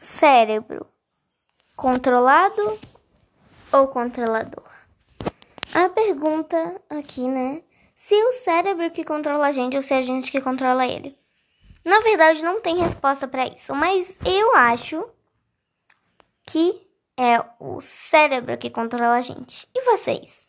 Cérebro controlado ou controlador? A pergunta aqui, né? Se o cérebro que controla a gente ou se a gente que controla ele. Na verdade, não tem resposta para isso, mas eu acho que é o cérebro que controla a gente. E vocês?